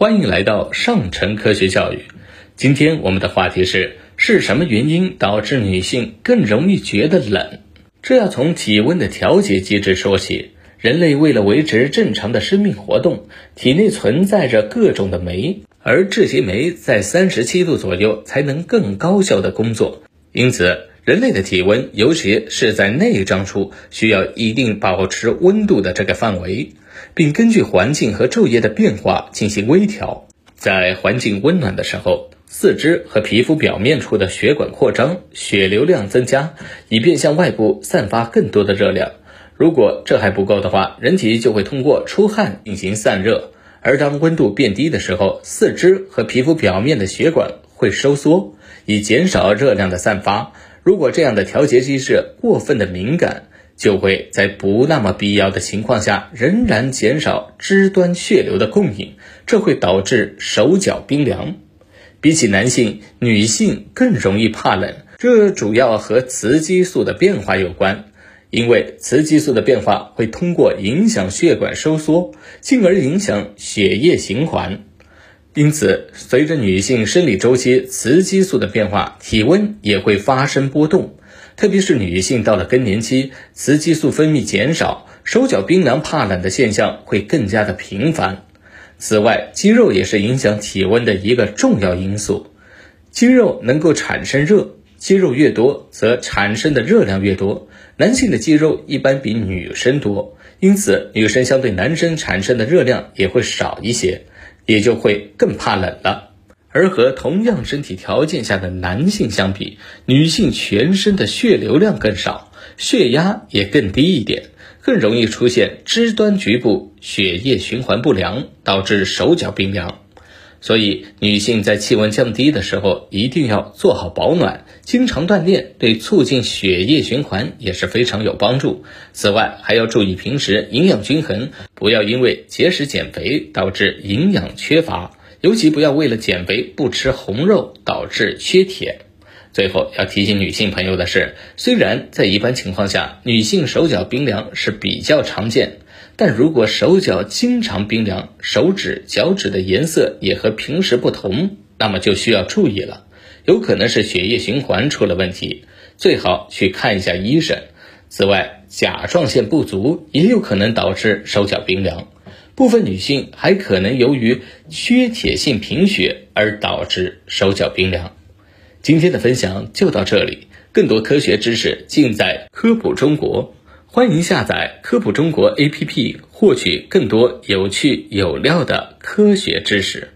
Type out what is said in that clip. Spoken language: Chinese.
欢迎来到上城科学教育。今天我们的话题是：是什么原因导致女性更容易觉得冷？这要从体温的调节机制说起。人类为了维持正常的生命活动，体内存在着各种的酶，而这些酶在三十七度左右才能更高效的工作。因此，人类的体温，尤其是在内脏处，需要一定保持温度的这个范围。并根据环境和昼夜的变化进行微调。在环境温暖的时候，四肢和皮肤表面处的血管扩张，血流量增加，以便向外部散发更多的热量。如果这还不够的话，人体就会通过出汗进行散热。而当温度变低的时候，四肢和皮肤表面的血管会收缩，以减少热量的散发。如果这样的调节机制过分的敏感，就会在不那么必要的情况下，仍然减少肢端血流的供应，这会导致手脚冰凉。比起男性，女性更容易怕冷，这主要和雌激素的变化有关。因为雌激素的变化会通过影响血管收缩，进而影响血液循环。因此，随着女性生理周期雌激素的变化，体温也会发生波动。特别是女性到了更年期，雌激素分泌减少，手脚冰凉、怕冷的现象会更加的频繁。此外，肌肉也是影响体温的一个重要因素。肌肉能够产生热，肌肉越多，则产生的热量越多。男性的肌肉一般比女生多，因此女生相对男生产生的热量也会少一些，也就会更怕冷了。而和同样身体条件下的男性相比，女性全身的血流量更少，血压也更低一点，更容易出现肢端局部血液循环不良，导致手脚冰凉。所以，女性在气温降低的时候，一定要做好保暖，经常锻炼，对促进血液循环也是非常有帮助。此外，还要注意平时营养均衡，不要因为节食减肥导致营养缺乏。尤其不要为了减肥不吃红肉导致缺铁。最后要提醒女性朋友的是，虽然在一般情况下，女性手脚冰凉是比较常见，但如果手脚经常冰凉，手指、脚趾的颜色也和平时不同，那么就需要注意了，有可能是血液循环出了问题，最好去看一下医生。此外，甲状腺不足也有可能导致手脚冰凉。部分女性还可能由于缺铁性贫血而导致手脚冰凉。今天的分享就到这里，更多科学知识尽在科普中国，欢迎下载科普中国 APP，获取更多有趣有料的科学知识。